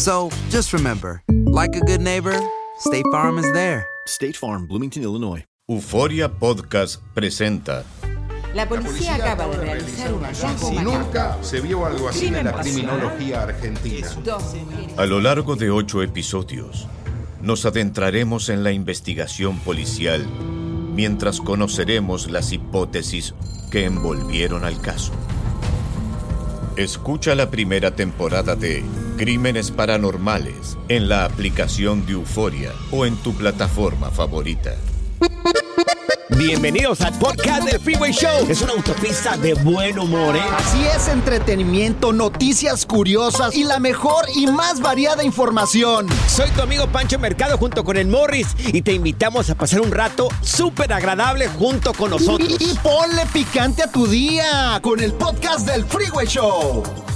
So just remember, like a good neighbor, State Farm is there. State Farm, Bloomington, Illinois. Euforia Podcast presenta La policía acaba de realizar un hallazgo macabro. Nunca se vio algo así en la criminología argentina. A lo largo de ocho episodios, nos adentraremos en la investigación policial mientras conoceremos las hipótesis que envolvieron al caso. Escucha la primera temporada de Crímenes Paranormales en la aplicación de Euforia o en tu plataforma favorita. Bienvenidos al podcast del Freeway Show. Es una autopista de buen humor, ¿eh? Así es, entretenimiento, noticias curiosas y la mejor y más variada información. Soy tu amigo Pancho Mercado junto con el Morris y te invitamos a pasar un rato súper agradable junto con nosotros. Y, y ponle picante a tu día con el podcast del Freeway Show.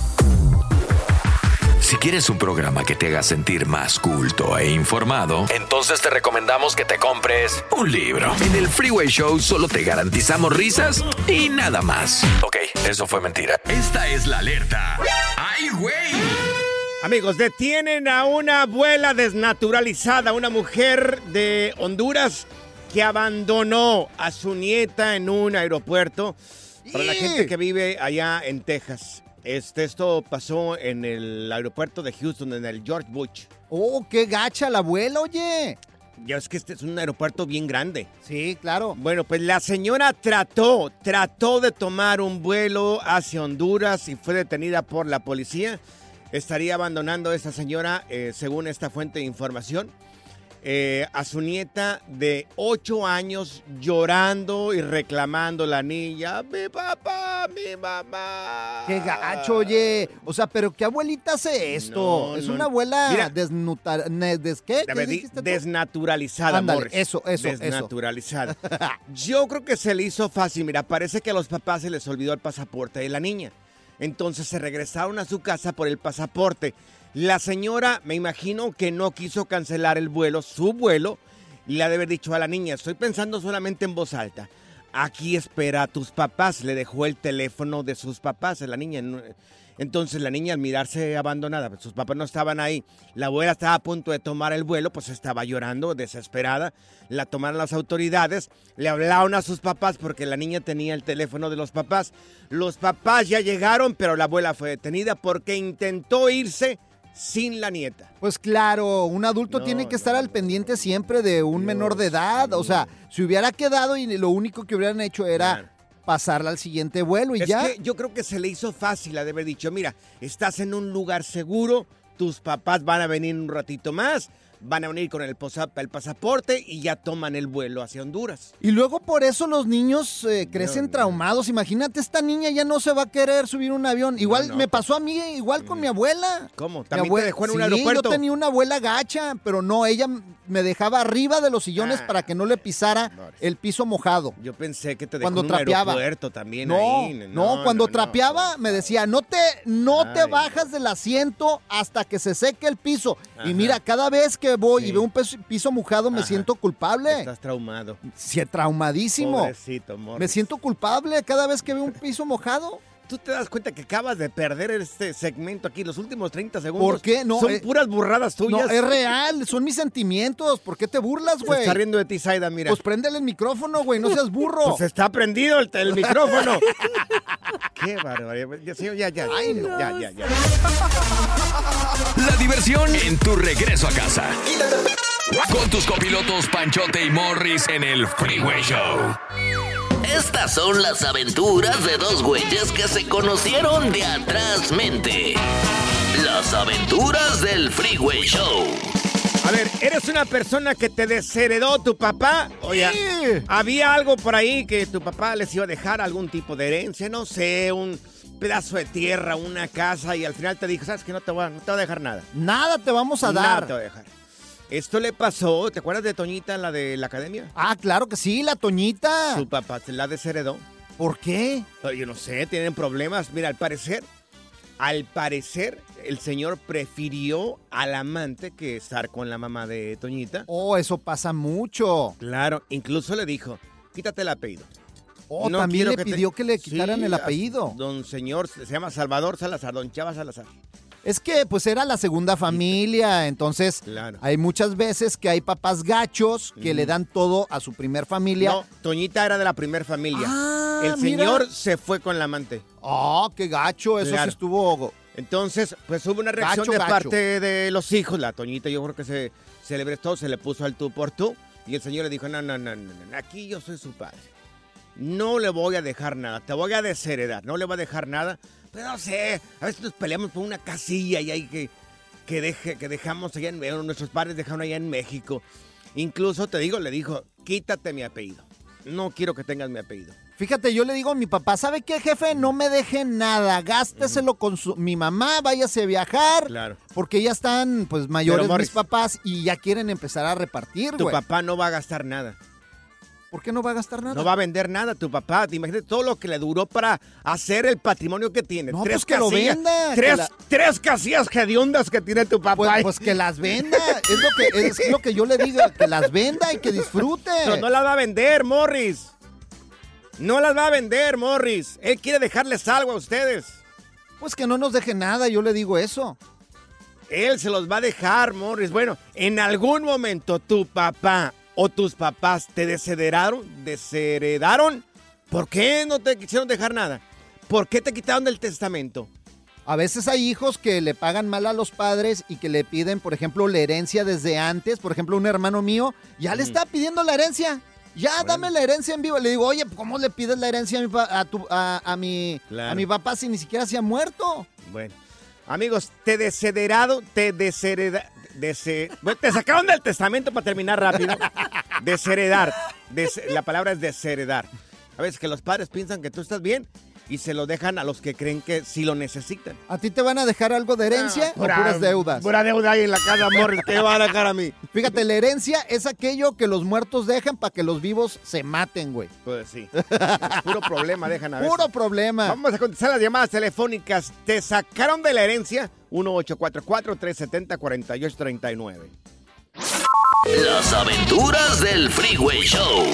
Si quieres un programa que te haga sentir más culto e informado, entonces te recomendamos que te compres un libro. En el Freeway Show solo te garantizamos risas y nada más. Ok, eso fue mentira. Esta es la alerta. ¡Ay, güey! Amigos, detienen a una abuela desnaturalizada, una mujer de Honduras que abandonó a su nieta en un aeropuerto. Para la gente que vive allá en Texas. Este, esto pasó en el aeropuerto de Houston, en el George Bush. Oh, qué gacha la abuela, oye. Ya es que este es un aeropuerto bien grande. Sí, claro. Bueno, pues la señora trató, trató de tomar un vuelo hacia Honduras y fue detenida por la policía. Estaría abandonando esta señora, eh, según esta fuente de información, eh, a su nieta de 8 años llorando y reclamando la niña. Mi papá, mi mamá. Qué gacho, oye. O sea, pero ¿qué abuelita hace esto? No, es no, una abuela Mira. desnutar... ne- des- ¿Qué? A ¿Qué ver, di- dijiste tú? desnaturalizada, Ándale, eso, eso, eso. Desnaturalizada. Yo creo que se le hizo fácil. Mira, parece que a los papás se les olvidó el pasaporte de la niña. Entonces se regresaron a su casa por el pasaporte. La señora, me imagino que no quiso cancelar el vuelo, su vuelo, y le ha de haber dicho a la niña, estoy pensando solamente en voz alta. Aquí espera a tus papás. Le dejó el teléfono de sus papás a la niña. Entonces la niña al mirarse abandonada, pues, sus papás no estaban ahí, la abuela estaba a punto de tomar el vuelo, pues estaba llorando, desesperada, la tomaron las autoridades, le hablaron a sus papás porque la niña tenía el teléfono de los papás, los papás ya llegaron, pero la abuela fue detenida porque intentó irse sin la nieta. Pues claro, un adulto No, tiene que no, estar al pendiente siempre de un menor de edad. O sea, si hubiera quedado y lo único que hubieran hecho era pasarla al siguiente vuelo y Es ya. que yo creo que se le hizo fácil haber dicho, mira, estás en un lugar seguro, tus papás van a venir un ratito más, van a venir con el, posa- el pasaporte y ya toman el vuelo hacia Honduras. Y luego por eso los niños eh, crecen no. traumados. Imagínate, esta niña ya no se va a querer subir un avión. Igual no, me pasó a mí, igual con mi abuela. ¿Cómo? Mi ¿También abue- te dejó en un Sí, aeropuerto? yo tenía una abuela gacha, pero no, ella me dejaba arriba de los sillones Ah. para que no le pisara el piso mojado. Yo pensé que te dejó Cuando en un trapeaba. aeropuerto también No, ahí. no, cuando trapeaba me decía, no te, no te bajas del asiento hasta que se seque el piso. Ajá. Y mira, cada vez que que voy y veo un piso, piso mojado, me Ajá. siento culpable. Estás traumado. Sí, traumadísimo. Pobrecito, Morris. Me siento culpable cada vez que veo un piso mojado. Tú te das cuenta que acabas de perder este segmento aquí, los últimos 30 segundos. ¿Por qué? No, Son eh, puras burradas No, tuyas. es real, son mis sentimientos. ¿Por qué te burlas, Se güey? está riendo de ti, Saida, mira. Pues préndele el micrófono, güey, no seas burro. Pues está prendido el, el micrófono. Qué barbaridad. Ya, señor, ya, ya. Ya, ya, ya. La diversión en tu regreso a casa. Con tus copilotos Panchote y Morris en el Freeway Show. Estas son las aventuras de dos güeyes que se conocieron de atrás mente. Las aventuras del Freeway Show. A ver, ¿eres una persona que te desheredó tu papá? Oye, ¿había algo por ahí que tu papá les iba a dejar algún tipo de herencia? No sé, un pedazo de tierra, una casa, y al final te dijo, ¿sabes que no te voy a, no te voy a dejar nada? Nada te vamos a Nada dar. te voy a dejar. Esto le pasó, ¿te acuerdas de Toñita, la de la academia? Ah, claro que sí, la Toñita. Su papá se la desheredó. ¿Por qué? Yo no sé, tienen problemas. Mira, al parecer, al parecer, el señor prefirió al amante que estar con la mamá de Toñita. Oh, eso pasa mucho. Claro, incluso le dijo, quítate el apellido. Oh, No también le que te- pidió que le quitaran Sí, el apellido. Don señor, se llama Salvador Salazar, don Chava Salazar. Es que pues era la segunda familia, entonces Claro. hay muchas veces que hay papás gachos que le dan todo a su primer familia. No, Toñita era de la primer familia. Ah, el mira. señor se fue con la amante. Oh, qué gacho, eso Claro. sí estuvo. Entonces, pues hubo una reacción Gacho, de gacho. parte de los hijos. La Toñita, yo creo que se celebró, se le puso al tú por tú. Y el señor le dijo, no, no, no, no, no, aquí yo soy su padre. No le voy a dejar nada, te voy a desheredar, no le voy a dejar nada. No sé, a veces nos peleamos por una casilla y hay que, que, deje, que dejamos allá en bueno, nuestros padres dejaron allá en México. Incluso, te digo, le dijo, quítate mi apellido. No quiero que tengas mi apellido. Fíjate, yo le digo a mi papá, ¿sabe qué, jefe? No me deje nada, gásteselo con su, mi mamá, váyase a viajar. Claro. Porque ya están, pues, mayores Morris, mis papás y ya quieren empezar a repartir, Tu papá no va a gastar nada. ¿Por qué no va a gastar nada? No va a vender nada tu papá. Te imaginas todo lo que le duró para hacer el patrimonio que tiene. No, tres pues que lo casillas. venda, que Tres, la- tres casillas hediondas que tiene tu papá. Pues, pues que las venda, es lo que, es lo que yo le digo, que las venda y que disfrute. Pero no las va a vender, Morris. No las va a vender, Morris. Él quiere dejarles algo a ustedes. Pues que no nos deje nada, yo le digo eso. Él se los va a dejar, Morris. Bueno, en algún momento tu papá o tus papás te desheredaron, desheredaron. ¿Por qué no te quisieron dejar nada? ¿Por qué te quitaron del testamento? A veces hay hijos que le pagan mal a los padres y que le piden, por ejemplo, la herencia desde antes. Por ejemplo, un hermano mío ya le está pidiendo la herencia. Ya, dame la herencia en vivo. Le digo, oye, ¿cómo le pides la herencia a mi, a tu- a- a mi, Claro. a mi papá si ni siquiera se ha muerto? Bueno, amigos, te desheredado, te deshereda, te sacaron del testamento para terminar rápido. Desheredar, des- la palabra es desheredar. A veces que los padres piensan que tú estás bien y se lo dejan a los que creen que sí lo necesitan. ¿A ti te van a dejar algo de herencia o puras deudas? Pura deuda ahí en la casa, Morris, ¿qué va a dejar a mí? Fíjate, la herencia es aquello que los muertos dejan para que los vivos se maten, güey. Pues sí. Puro problema dejan a veces. Puro problema. Vamos a contestar las llamadas telefónicas. ¿Te sacaron de la herencia? 1844-370-4839. Las aventuras del Freeway Show.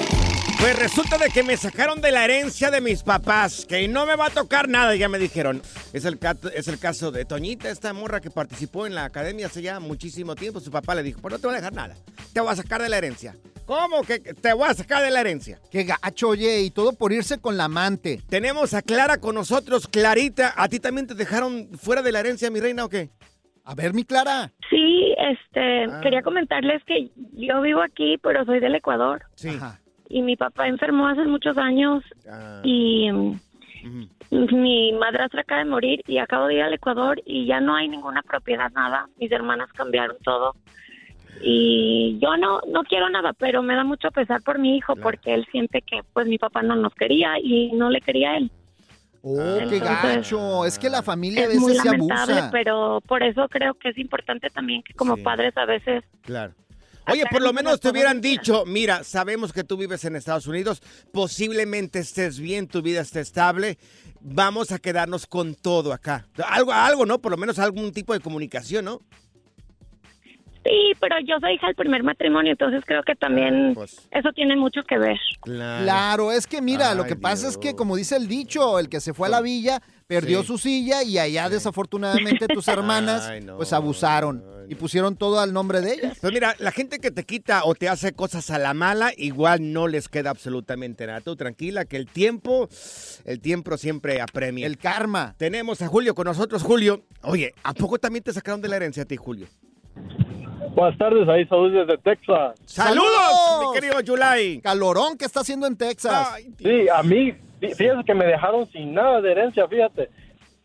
Pues resulta de que me sacaron de la herencia de mis papás, que no me va a tocar nada, ya me dijeron. Es el, es el caso de Toñita, esta morra que participó en la academia hace ya muchísimo tiempo. Su papá le dijo, pues no te voy a dejar nada, te voy a sacar de la herencia. ¿Cómo que te voy a sacar de la herencia? Qué gacho, oye, y todo por irse con la amante. Tenemos a Clara con nosotros. Clarita, ¿a ti también te dejaron fuera de la herencia, mi reina, o qué? A ver, mi Clara. Sí, este, Ah. quería comentarles que yo vivo aquí, pero soy del Ecuador. Sí. Y mi papá enfermó hace muchos años Ah. y mi madrastra acaba de morir y acabo de ir al Ecuador y ya no hay ninguna propiedad, nada. Mis hermanas cambiaron todo. Y yo no no quiero nada, pero me da mucho pesar por mi hijo porque él siente que pues mi papá no nos quería y no le quería a él. Oh, qué gacho. Es que la familia a Es muy veces se lamentable, abusa. pero por eso creo que es importante también que como Sí. padres a veces Claro. Oye, por lo menos te hubieran dicho, mira, sabemos que tú vives en Estados Unidos, posiblemente estés bien, tu vida esté estable, vamos a quedarnos con todo acá. Algo, algo, ¿no? Por lo menos algún tipo de comunicación, ¿no? Sí, pero yo soy hija del primer matrimonio, entonces creo que también pues. eso tiene mucho que ver. Claro, es que mira, lo que pasa es que como dice el dicho, el que se fue a la villa perdió Sí. su silla y allá desafortunadamente tus hermanas Ay, no, pues abusaron y pusieron todo al nombre de ellas. Pues mira, la gente que te quita o te hace cosas a la mala, igual no les queda absolutamente nada. Tú tranquila, que el tiempo, el tiempo siempre apremia. El karma. Tenemos a Julio con nosotros. Julio, oye, ¿a poco también te sacaron de la herencia a ti, Julio? Buenas tardes, ahí saludos desde Texas. ¡Saludos, mi querido Yulai! Calorón que está haciendo en Texas. Sí, a mí, fí- fíjese que me dejaron sin nada de herencia, fíjate.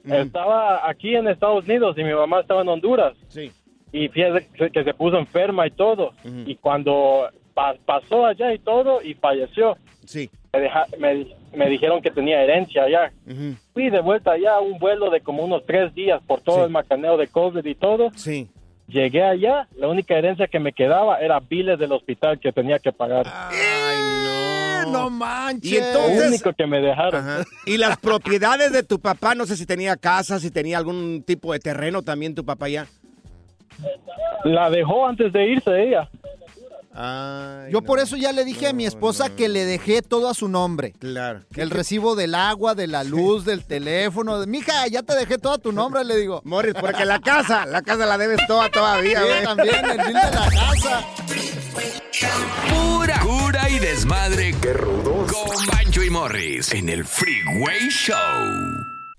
Estaba aquí en Estados Unidos y mi mamá estaba en Honduras. Sí. Y fíjese que, se puso enferma y todo. Y cuando pa- pasó allá y todo y falleció, Sí. me, deja- me, me dijeron que tenía herencia allá. Fui de vuelta allá a un vuelo de como unos tres días por todo el macaneo de COVID y todo. Sí. Llegué allá, la única herencia que me quedaba era biles del hospital que tenía que pagar. no manches. Y entonces- Lo único que me dejaron. Ajá. Y las propiedades de tu papá, no sé si tenía casa, si tenía algún tipo de terreno también tu papá ya. La dejó antes de irse ella. Yo por eso ya le dije a mi esposa que le dejé todo a su nombre. Claro. El recibo del agua, de la luz, del teléfono. De, Mija, ya te dejé todo a tu nombre, le digo. Morris, porque la casa, la casa la debes toda todavía, Sí, también, el bill de la casa. Pura cura y desmadre. ¡Qué rudos! Con Bancho y Morris en el Freeway Show.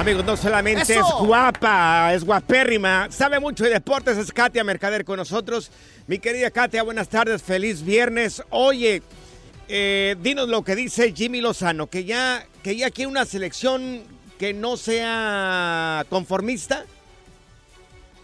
Amigos, no solamente ¡Eso! es guapa, es guapérrima, sabe mucho de deportes, es Katia Mercader con nosotros. Mi querida Katia, buenas tardes, feliz viernes. Oye, eh, dinos lo que dice Jimmy Lozano, que ya, que ya quiere una selección que no sea conformista.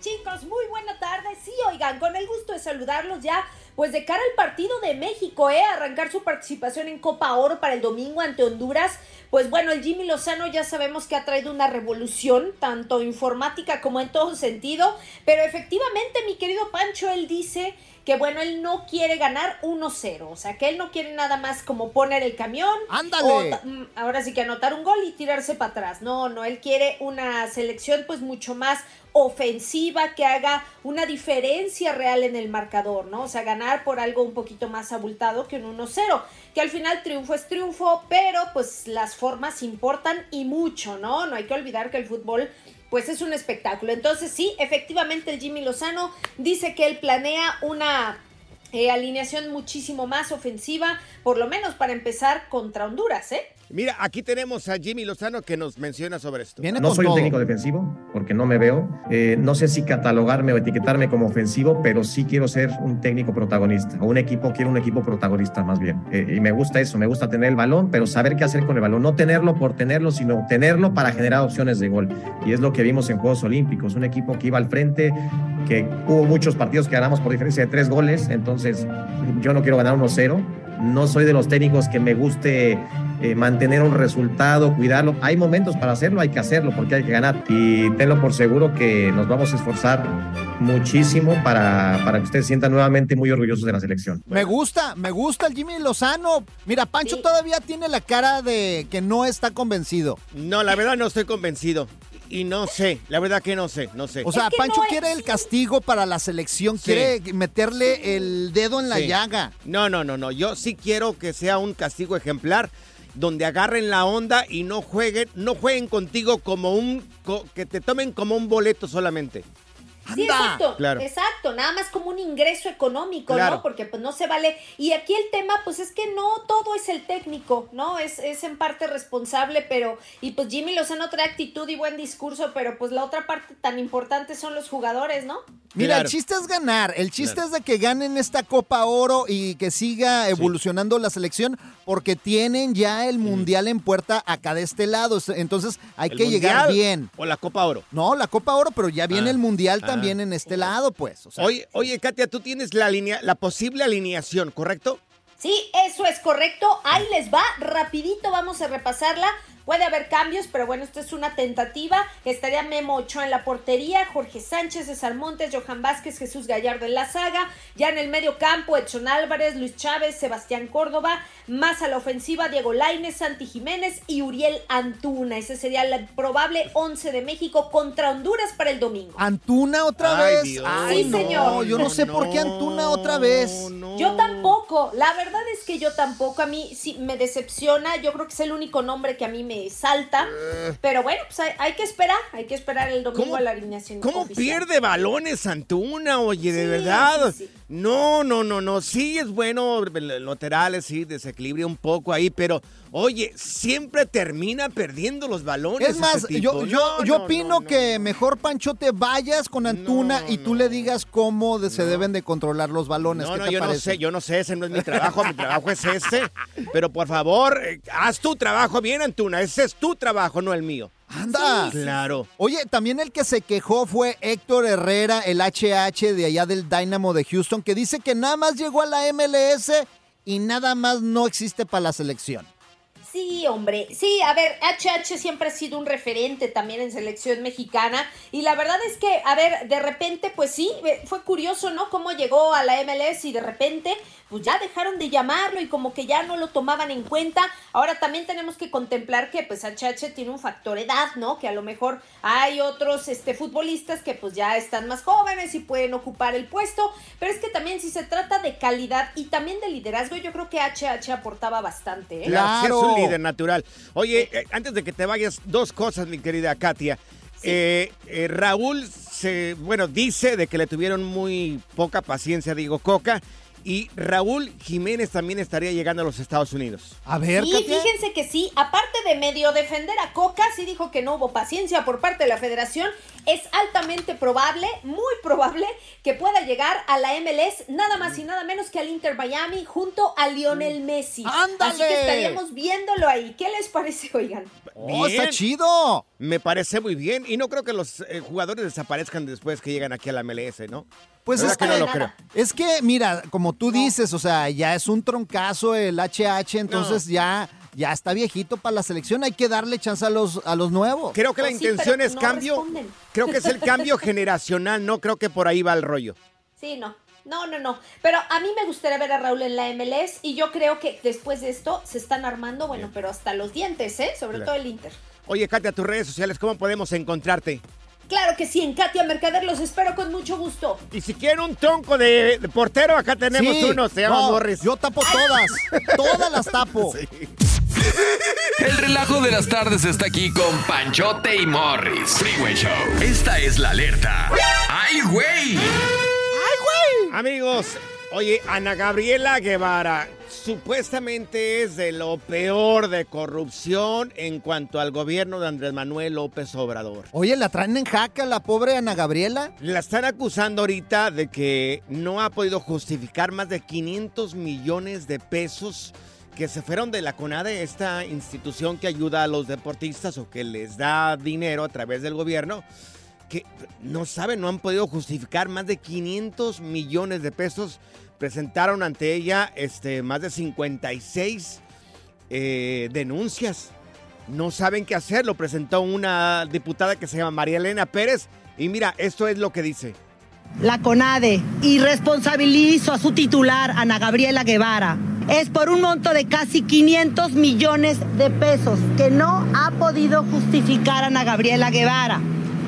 Chicos, muy buena tarde. Sí, oigan, con el gusto de saludarlos ya, pues de cara al partido de México, ¿eh? Arrancar su participación en Copa Oro para el domingo ante Honduras. Pues bueno, el Jimmy Lozano ya sabemos que ha traído una revolución, tanto informática como en todo sentido. Pero efectivamente, mi querido Pancho, él dice que bueno, él no quiere ganar 1-0. O sea, que él no quiere nada más como poner el camión. ¡Ándale! o mm, ahora sí que anotar un gol y tirarse para atrás. No, no, él quiere una selección pues mucho más ofensiva que haga una diferencia real en el marcador, ¿no? O sea, ganar por algo un poquito más abultado que un 1-0, que al final triunfo es triunfo, pero pues las formas importan y mucho, ¿no? No hay que olvidar que el fútbol pues es un espectáculo. Entonces sí, efectivamente el Jimmy Lozano dice que él planea una eh, alineación muchísimo más ofensiva, por lo menos para empezar contra Honduras, ¿eh? Mira, aquí tenemos a Jimmy Lozano que nos menciona sobre esto. No soy un técnico defensivo porque no me veo. Eh, no sé si catalogarme o etiquetarme como ofensivo, pero sí quiero ser un técnico protagonista o un equipo, quiero un equipo protagonista más bien. Eh, y me gusta eso, me gusta tener el balón, pero saber qué hacer con el balón. No tenerlo por tenerlo, sino tenerlo para generar opciones de gol. Y es lo que vimos en Juegos Olímpicos, un equipo que iba al frente que hubo muchos partidos que ganamos por diferencia de tres goles, entonces yo no quiero ganar 1-0. No soy de los técnicos que me guste eh, mantener un resultado, cuidarlo. Hay momentos para hacerlo, hay que hacerlo porque hay que ganar. Y tenlo por seguro que nos vamos a esforzar muchísimo para, para que ustedes se sientan nuevamente muy orgullosos de la selección. Me gusta, me gusta el Jimmy Lozano. Mira, Pancho todavía tiene la cara de que no está convencido. No, la verdad no estoy convencido. Y no sé, la verdad que no sé, no sé. O sea, Pancho quiere el castigo para la selección, quiere meterle el dedo en la Sí. llaga. No, no, no, no. Yo sí quiero que sea un castigo ejemplar donde agarren la onda y no jueguen, no jueguen contigo como un que te tomen como un boleto solamente. Sí, exacto, Claro. exacto, nada más como un ingreso económico, Claro. ¿no? Porque pues no se vale. Y aquí el tema, pues es que no todo es el técnico, ¿no? Es, es en parte responsable, pero, y pues Jimmy Lozano trae actitud y buen discurso, pero pues la otra parte tan importante son los jugadores, ¿no? Mira, Claro. el chiste es ganar. El chiste Claro. es de que ganen esta Copa Oro y que siga evolucionando la selección porque tienen ya el Mundial en puerta acá de este lado. Entonces hay ¿El que llegar bien. O la Copa Oro. No, la Copa Oro, pero ya viene Ah. el Mundial Ah. también en este lado, pues. O sea, Oye, oye, Katia, tú tienes la línea, la posible alineación, ¿correcto? Sí, eso es correcto. Ahí les va, rapidito vamos a repasarla. Puede haber cambios, pero bueno, esto es una tentativa. Estaría Memo Ochoa en la portería, Jorge Sánchez, César Montes, Johan Vázquez, Jesús Gallardo en la saga. Ya en el medio campo, Edson Álvarez, Luis Chávez, Sebastián Córdoba. Más a la ofensiva, Diego Lainez, Santi Jiménez y Uriel Antuna. Ese sería el probable 11 de México contra Honduras para el domingo. Antuna otra Ay, vez. Dios. Ay, Sí, no, señor. yo no sé por qué Antuna otra vez. Yo tampoco, la verdad es que yo tampoco, a mí sí me decepciona, yo creo que es el único nombre que a mí me salta, pero bueno, pues hay, hay que esperar, hay que esperar el domingo ¿Cómo- a la alineación. ¿Cómo oficial. pierde balones Antuna? Oye, de Sí, verdad. sí, sí. No, no, no, no. Sí es bueno, laterales, sí, desequilibra un poco ahí, pero oye, siempre termina perdiendo los balones. Es más, yo, yo, No, yo no, opino no, no. que mejor Pancho te vayas con Antuna y tú le digas cómo de- se deben de controlar los balones. No, ¿Qué no, te yo no sé, yo no sé, ese no es mi trabajo, mi trabajo es ese. Pero por favor, eh, haz tu trabajo bien, Antuna, ese es tu trabajo, no el mío. Anda. Claro. Oye, también el que se quejó fue Héctor Herrera, el HH de allá del Dynamo de Houston, que dice que nada más llegó a la MLS y nada más no existe para la selección. Sí, hombre. Sí, a ver, HH siempre ha sido un referente también en selección mexicana. Y la verdad es que, a ver, de repente, pues sí, fue curioso, ¿no? Cómo llegó a la MLS y de repente, pues ya dejaron de llamarlo y como que ya no lo tomaban en cuenta. Ahora también tenemos que contemplar que, pues, HH tiene un factor edad, ¿no? Que a lo mejor hay otros este, futbolistas que, pues, ya están más jóvenes y pueden ocupar el puesto. Pero es que también, si se trata de calidad y también de liderazgo, yo creo que HH aportaba bastante, ¿eh? Claro, líder natural. Oye, eh, antes de que te vayas, dos cosas, mi querida Katia. Eh, eh, Raúl se, bueno, dice de que le tuvieron muy poca paciencia, digo, Coca. Y Raúl Jiménez también estaría llegando a los Estados Unidos. A ver, Sí, fíjense que sí, aparte de medio defender a Coca, sí dijo que no hubo paciencia por parte de la federación. Es altamente probable, muy probable, que pueda llegar a la MLS nada más y nada menos que al Inter Miami junto a Lionel Messi. ¡Ándale! Así que estaríamos viéndolo ahí. ¿Qué les parece, oigan? ¡Oh, está Bien. chido! Me parece muy bien. Y no creo que los eh, jugadores desaparezcan después que llegan aquí a la MLS, ¿no? Pues ¿Verdad es que no lo creo. es que, mira, como tú dices, o sea, ya es un troncazo el HH, entonces ya, ya está viejito para la selección, hay que darle chance a los, a los nuevos. Creo que la Pues sí, intención es no cambio. responden. Creo que es el cambio generacional, no creo que por ahí va el rollo. Sí, no. No, no, no. Pero a mí me gustaría ver a Raúl en la MLS y yo creo que después de esto se están armando, bueno, pero hasta los dientes, ¿eh? Sobre Claro. todo el Inter. Oye, Katia, tus redes sociales, ¿cómo podemos encontrarte? Claro que sí, en Katia Mercader los espero con mucho gusto. Y si quieren un tronco de, de portero, acá tenemos Sí, uno, se llama no, Morris. Yo tapo todas, todas las tapo. El relajo de las tardes está aquí con Panchote y Morris. Freeway Show. Esta es la alerta. ¡Ay, güey! Amigos, oye, Ana Gabriela Guevara supuestamente es de lo peor de corrupción en cuanto al gobierno de Andrés Manuel López Obrador. Oye, la traen en jaca la pobre Ana Gabriela. La están acusando ahorita de que no ha podido justificar más de 500 millones de pesos que se fueron de la CONADE, esta institución que ayuda a los deportistas o que les da dinero a través del gobierno. que no saben, no han podido justificar más de 500 millones de pesos. Presentaron ante ella este, más de 56 eh, denuncias. No saben qué hacer. Lo presentó una diputada que se llama María Elena Pérez. Y mira, esto es lo que dice. La CONADE irresponsabilizó a su titular, Ana Gabriela Guevara. Es por un monto de casi 500 millones de pesos que no ha podido justificar Ana Gabriela Guevara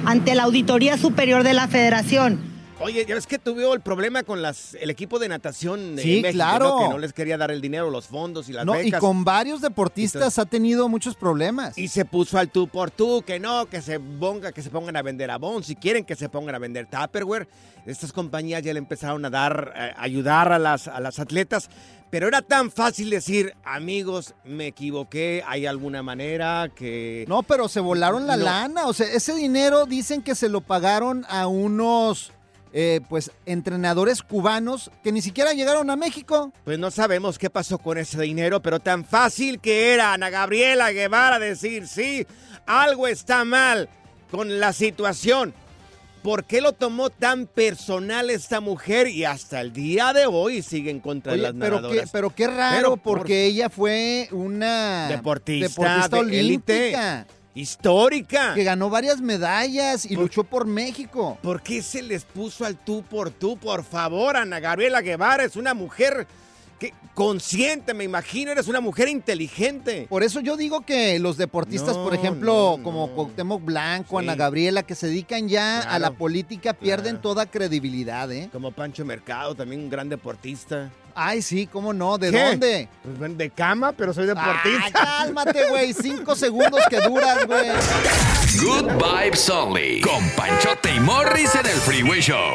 ante la Auditoría Superior de la Federación. Oye, ya ves que tuvo el problema con las, el equipo de natación de Sí, México, claro. ¿no? que no les quería dar el dinero, los fondos y las No, y con varios deportistas Entonces- ha tenido muchos problemas. Y se puso al tú por tú, que no, que se ponga, que se pongan a vender Avon, si quieren que se pongan a vender Tupperware. Estas compañías ya le empezaron a dar, eh, ayudar a las, a las atletas. Pero era tan fácil decir, amigos, me equivoqué, hay alguna manera que... No, pero se volaron la No. lana. O sea, ese dinero dicen que se lo pagaron a unos, eh, pues, entrenadores cubanos que ni siquiera llegaron a México. Pues no sabemos qué pasó con ese dinero, pero tan fácil que era Ana Gabriela Guevara decir, sí, algo está mal con la situación. ¿Por qué lo tomó tan personal esta mujer y hasta el día de hoy sigue en contra Oye, de las pero qué, pero qué raro, Pero por- porque ella fue una Deportista de olímpica. Histórica. Que ganó varias medallas y luchó por México. ¿Por qué se les puso al tú por tú? Por favor, Ana Gabriela Guevara es una mujer que consciente, me imagino, eres una mujer inteligente. Por eso yo digo que los deportistas, por No, ejemplo, como Cuauhtémoc Blanco, Ana Gabriela, que se dedican ya a la política, pierden claro. toda credibilidad, ¿eh? Como Pancho Mercado, también un gran deportista. Ay, sí, ¿cómo no? ¿De ¿Qué? dónde? Pues ven, de cama, pero soy deportista. Ay, cálmate, güey. Cinco segundos que duras, güey. Good Vibes Only. Con Panchote y Morris en el Freeway Show.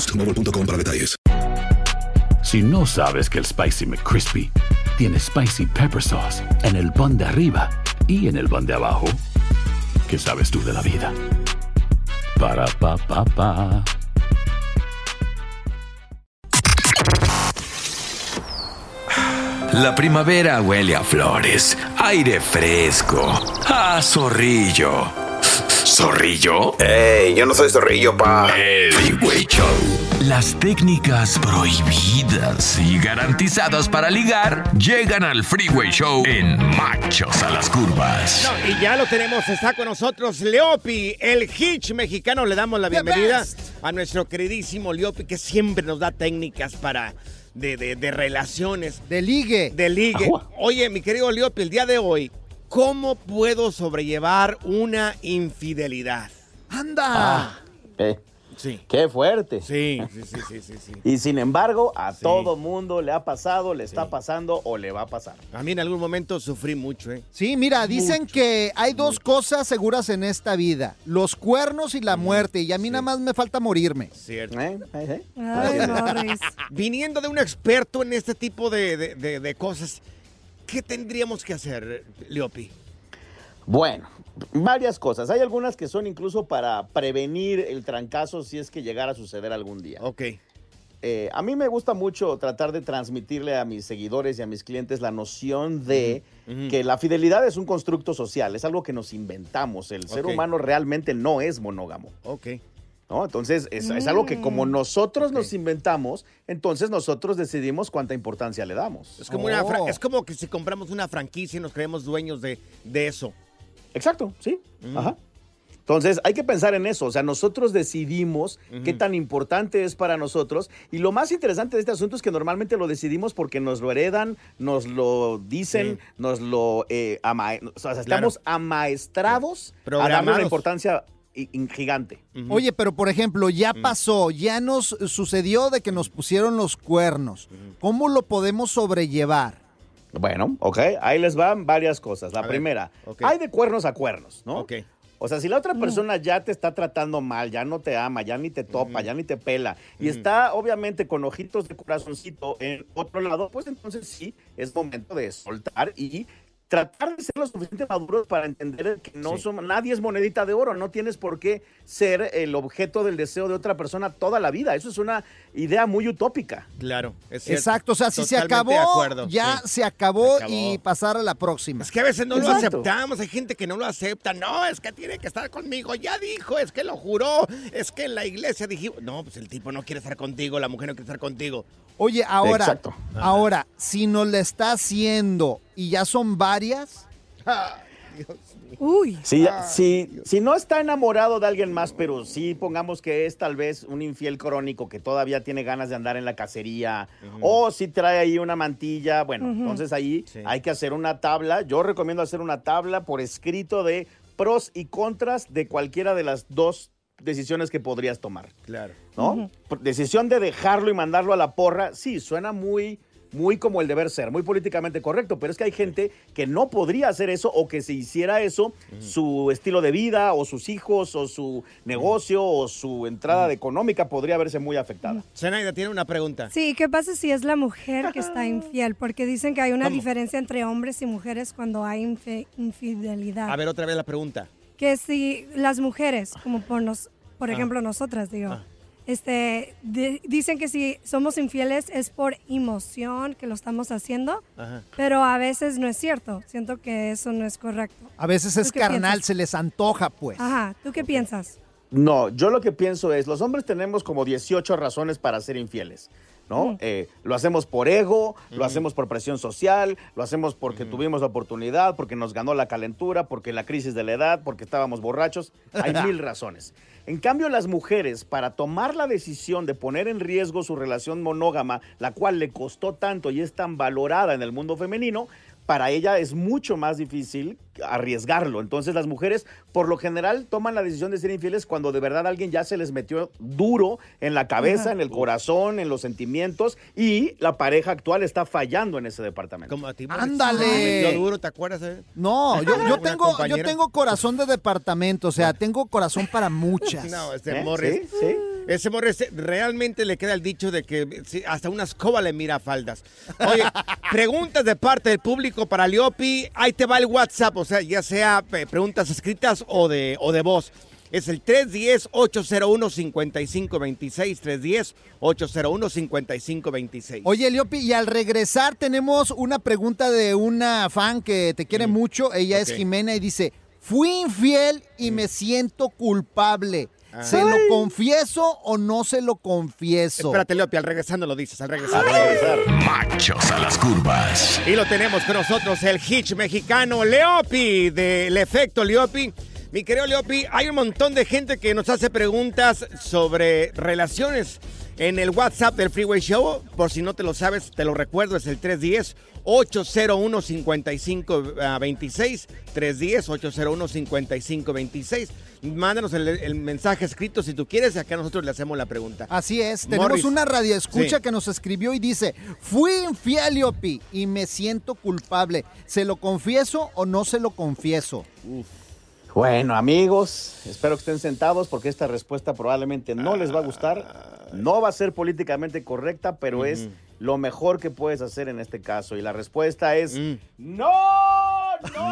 boostmobile.com para detalles. Si no sabes que el Spicy McCrispy tiene Spicy Pepper Sauce en el pan de arriba y en el pan de abajo, ¿qué sabes tú de la vida? Para, pa, pa, pa. La primavera huele a flores, aire fresco, a zorrillo. ¿Zorrillo? ¡Ey! Yo no soy zorrillo, pa. El Freeway Show. Las técnicas prohibidas y garantizadas para ligar llegan al Freeway Show en Machos a las Curvas. No, y ya lo tenemos, está con nosotros Leopi, el hitch mexicano. Le damos la bienvenida a nuestro queridísimo Leopi, que siempre nos da técnicas para de, de- de relaciones. De ligue. De ligue. Oye, mi querido Leopi, el día de hoy, ¿cómo puedo sobrellevar una infidelidad? ¡Anda! Eh, Sí. Qué fuerte. Sí, sí, sí, sí, sí, sí. Y sin embargo, a todo mundo le ha pasado, le está pasando o le va a pasar. A mí en algún momento sufrí mucho, ¿eh? Sí, mira, dicen que hay dos cosas seguras en esta vida, los cuernos y la muerte, y a mí nada más me falta morirme. Cierto. ¿Eh? ¿Eh? Ay, Morris. Viniendo de un experto en este tipo de, de- de- de cosas, ¿qué tendríamos que hacer, Leopi? Bueno, varias cosas. Hay algunas que son incluso para prevenir el trancazo si es que llegara a suceder algún día. Ok. Eh, a mí me gusta mucho tratar de transmitirle a mis seguidores y a mis clientes la noción de que la fidelidad es un constructo social, es algo que nos inventamos. El ser humano realmente no es monógamo. Ok. ¿No? Entonces, es, es algo que como Mm. nosotros nos inventamos, entonces nosotros decidimos cuánta importancia le damos. Es como, una fra- es como que si compramos una franquicia y nos creemos dueños de, de eso. Exacto, sí. Mm. Ajá. Entonces, hay que pensar en eso. O sea, nosotros decidimos qué tan importante es para nosotros. Y lo más interesante de este asunto es que normalmente lo decidimos porque nos lo heredan, nos lo dicen, nos lo... eh, ama- o sea, estamos amaestrados a darle una Programados. importancia gigante. Oye, pero por ejemplo, ya pasó, ya nos sucedió de que nos pusieron los cuernos. ¿Cómo lo podemos sobrellevar? Bueno, ok, ahí les van varias cosas. La A primera, ok. hay de cuernos a cuernos, ¿no? O sea, si la otra persona ya te está tratando mal, ya no te ama, ya ni te topa, ya ni te pela, y está obviamente con ojitos de corazoncito en otro lado, pues entonces sí, es momento de soltar y tratar de ser lo suficiente maduros para entender que no somos, nadie es monedita de oro, no tienes por qué ser el objeto del deseo de otra persona toda la vida. Eso es una idea muy utópica. Claro, es cierto. Exacto, o sea, si se acabó, de acuerdo, ya sí. se, acabó Se acabó. y pasar a la próxima. Es que a veces no lo aceptamos, hay gente que no lo acepta. No, es que tiene que estar conmigo, ya dijo, es que lo juró, es que en la iglesia dijimos, no, pues el tipo no quiere estar contigo, la mujer no quiere estar contigo. Oye, ahora, Exacto. ahora, si nos le está haciendo y ya son varias, Uy. Si, si, si no está enamorado de alguien más, pero sí pongamos que es tal vez un infiel crónico que todavía tiene ganas de andar en la cacería, o si trae ahí una mantilla, bueno, entonces ahí Sí. hay que hacer una tabla. Yo recomiendo hacer una tabla por escrito de pros y contras de cualquiera de las dos decisiones que podrías tomar. Claro. ¿no? Decisión de dejarlo y mandarlo a la porra, sí, suena muy, muy como el deber ser, muy políticamente correcto, pero es que hay gente que no podría hacer eso o que si hiciera eso, su estilo de vida o sus hijos o su negocio o su entrada económica podría verse muy afectada. Zenaida tiene una pregunta. Sí, ¿qué pasa si es la mujer que está infiel? Porque dicen que hay una ¿Cómo? diferencia entre hombres y mujeres cuando hay infidelidad. A ver, otra vez la pregunta. Que si las mujeres, como por, nos, por Ah. ejemplo nosotras, digo, Ah. Este, di- dicen que si somos infieles es por emoción que lo estamos haciendo, Ajá. pero a veces no es cierto. Siento que eso no es correcto. a veces ¿Tú es carnal, piensas? se les antoja, pues. Ajá, ¿tú qué piensas? No, yo lo que pienso es, los hombres tenemos como 18 razones para ser infieles. ¿No? Eh, lo hacemos por ego, lo hacemos por presión social, lo hacemos porque tuvimos la oportunidad, porque nos ganó la calentura, porque la crisis de la edad, porque estábamos borrachos. Hay mil razones. En cambio, las mujeres, para tomar la decisión de poner en riesgo su relación monógama, la cual le costó tanto y es tan valorada en el mundo femenino, para ella es mucho más difícil arriesgarlo. Entonces las mujeres por lo general toman la decisión de ser infieles cuando de verdad alguien ya se les metió duro en la cabeza, Ajá. en el corazón, en los sentimientos y la pareja actual está fallando en ese departamento. Como a ti, ¡Ándale! Metió duro, ¿te acuerdas? eh? No, yo, yo tengo, yo tengo corazón de departamento, o sea, tengo corazón para muchas. No, este ¿Eh? Morris. Sí, sí. Ese Morris realmente le queda el dicho de que hasta una escoba le mira faldas. Oye, preguntas de parte del público para Liopi. Ahí te va el WhatsApp, o sea, ya sea preguntas escritas o de, o de voz. Es el 310-801-5526. 310-801-5526. Oye, Liopi, y al regresar tenemos una pregunta de una fan que te quiere mucho. Ella es. Jimena y dice, fui infiel y me siento culpable. Ah. ¿Se lo confieso o no se lo confieso? Espérate, Leopi, al regresando lo dices, al regresar. Machos a las curvas. Y lo tenemos con nosotros, el hitch mexicano Leopi, del efecto Leopi. Mi querido Leopi, hay un montón de gente que nos hace preguntas sobre relaciones en el WhatsApp del Freeway Show. Por si no te lo sabes, te lo recuerdo, es el 310-801-5526. 310-801-5526. Mándanos el, el mensaje escrito si tú quieres y acá nosotros le hacemos la pregunta. Así es, tenemos Morris. una radio escucha Sí. que nos escribió y dice, fui infiel, Liopi, y me siento culpable. ¿Se lo confieso o no se lo confieso? Bueno, amigos, espero que estén sentados porque esta respuesta probablemente no les va a gustar. No va a ser políticamente correcta, pero es lo mejor que puedes hacer en este caso. Y la respuesta es no, no,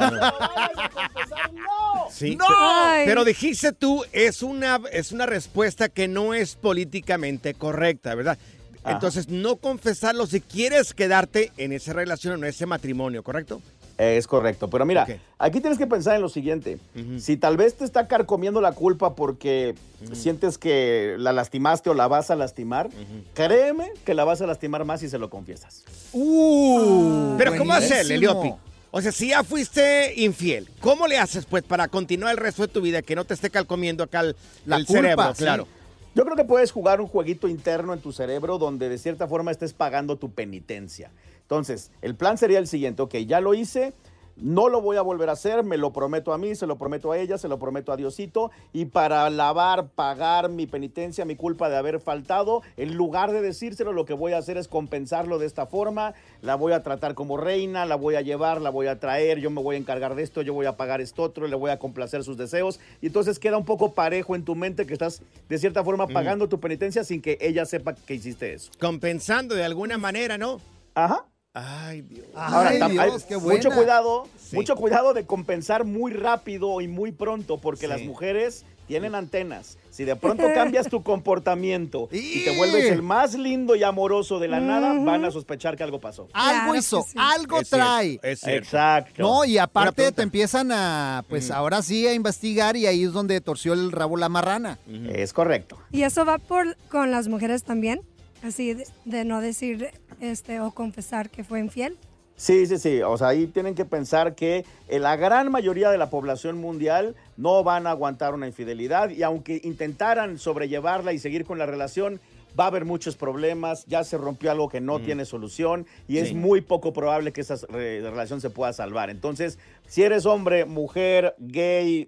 no vayas a confesar, no. Sí, no. Pero, pero dijiste tú, es una, es una respuesta que no es políticamente correcta, ¿verdad? Ajá. Entonces, no confesarlo si quieres quedarte en esa relación o en ese matrimonio, ¿correcto? Es correcto, pero mira, aquí tienes que pensar en lo siguiente. Si tal vez te está carcomiendo la culpa porque sientes que la lastimaste o la vas a lastimar, créeme que la vas a lastimar más si se lo confiesas. Uh, Pero ¿cómo hacerle, buenísimo. Leopi? O sea, si ya fuiste infiel, ¿cómo le haces pues para continuar el resto de tu vida que no te esté calcomiendo acá el, La el culpa, cerebro? sí. Claro. Yo creo que puedes jugar un jueguito interno en tu cerebro donde de cierta forma estés pagando tu penitencia. Entonces, el plan sería el siguiente, ok, ya lo hice, no lo voy a volver a hacer, me lo prometo a mí, se lo prometo a ella, se lo prometo a Diosito, y para lavar, pagar mi penitencia, mi culpa de haber faltado, en lugar de decírselo, lo que voy a hacer es compensarlo de esta forma, la voy a tratar como reina, la voy a llevar, la voy a traer, yo me voy a encargar de esto, yo voy a pagar esto otro, le voy a complacer sus deseos, y entonces queda un poco parejo en tu mente que estás de cierta forma pagando tu penitencia sin que ella sepa que hiciste eso. Compensando de alguna manera, ¿no? Ajá. Ay, Dios. Ahora, Ay, tam- Dios, hay qué mucho cuidado, Sí. mucho cuidado de compensar muy rápido y muy pronto, porque Sí. las mujeres tienen antenas. Si de pronto cambias tu comportamiento y te vuelves el más lindo y amoroso de la nada, van a sospechar que algo pasó. Algo Claro hizo, sí. algo Es cierto, trae. es cierto. Exacto. No, y aparte te empiezan a, pues ahora sí, a investigar y ahí es donde torció el rabo la marrana. Es correcto. Y eso va por con las mujeres también, así de, de no decir este o confesar que fue infiel. Sí, sí, sí. O sea, ahí tienen que pensar que eh, la gran mayoría de la población mundial no van a aguantar una infidelidad y aunque intentaran sobrellevarla y seguir con la relación, va a haber muchos problemas, ya se rompió algo que no tiene solución y es muy poco probable que esa re- relación se pueda salvar. Entonces, si eres hombre, mujer, gay,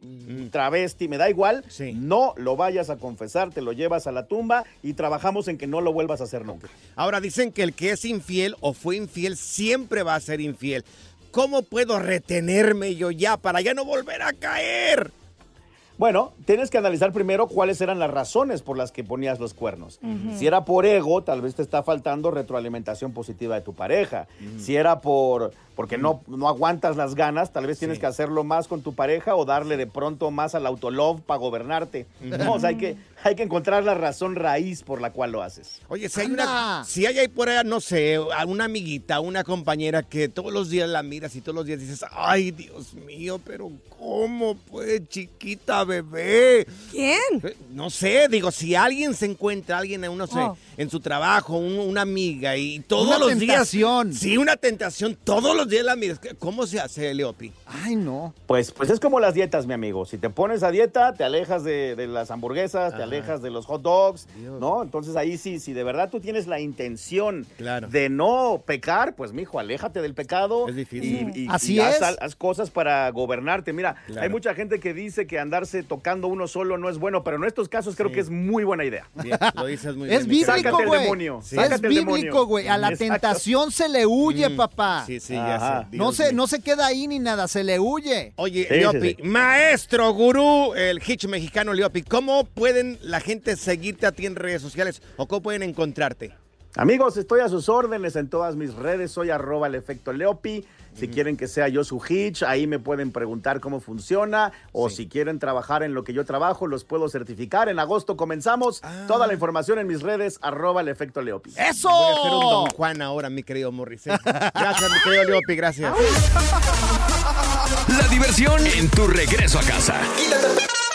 travesti, me da igual, Sí. no lo vayas a confesar, te lo llevas a la tumba y trabajamos en que no lo vuelvas a hacer nunca. Ahora dicen que el que es infiel o fue infiel siempre va a ser infiel. ¿Cómo puedo retenerme yo ya para ya no volver a caer? Bueno, tienes que analizar primero cuáles eran las razones por las que ponías los cuernos. Si era por ego, tal vez te está faltando retroalimentación positiva de tu pareja. Si era por porque no, no aguantas las ganas, tal vez tienes Sí. que hacerlo más con tu pareja o darle de pronto más al autolove para gobernarte. No, o sea, hay que, hay que encontrar la razón raíz por la cual lo haces. Oye, si hay una, si hay ahí por ahí, no sé, a una amiguita, una compañera que todos los días la miras y todos los días dices, ay, Dios mío, pero ¿cómo pues, chiquita bebé? ¿Quién? Eh, No sé, digo, si alguien se encuentra, alguien en, no sé, Oh. en su trabajo, un- una amiga y todos Una los tentación. días. Sí, una tentación, todos los días la. ¿Cómo se hace, Leopi? Ay, no. Pues, pues es como las dietas, mi amigo. Si te pones a dieta, te alejas de, de las hamburguesas, te alejas de los hot dogs, ¿no? Entonces ahí sí, si de verdad tú tienes la intención Claro. de no pecar, pues mijo, aléjate del pecado. Es difícil. Y, y- Así y es. haz cosas para gobernarte. Mira, Claro. hay mucha gente que dice que andarse tocando uno solo no es bueno, pero en estos casos creo que es muy buena idea. Bien, lo dices muy Es bien. bíblico, Sácate el demonio, Es bíblico, güey. A la Exacto. tentación se le huye, papá. Sí, sí, ya Ajá. No se, no se queda ahí ni nada, se le huye. Oye, Sí, Leopi, sí, sí. maestro, gurú, el hitch mexicano Leopi, ¿cómo pueden la gente seguirte a ti en redes sociales o cómo pueden encontrarte? Amigos, estoy a sus órdenes en todas mis redes. Soy arroba el efecto Leopi. Si quieren que sea yo su hitch, ahí me pueden preguntar cómo funciona. O si quieren trabajar en lo que yo trabajo, los puedo certificar. En agosto comenzamos. Toda la información en mis redes, arroba el efecto Leopi. ¡Eso! Voy a ser un Don Juan ahora, mi querido Morris. ¿eh? Gracias, mi querido Leopi, gracias. La diversión en tu regreso a casa.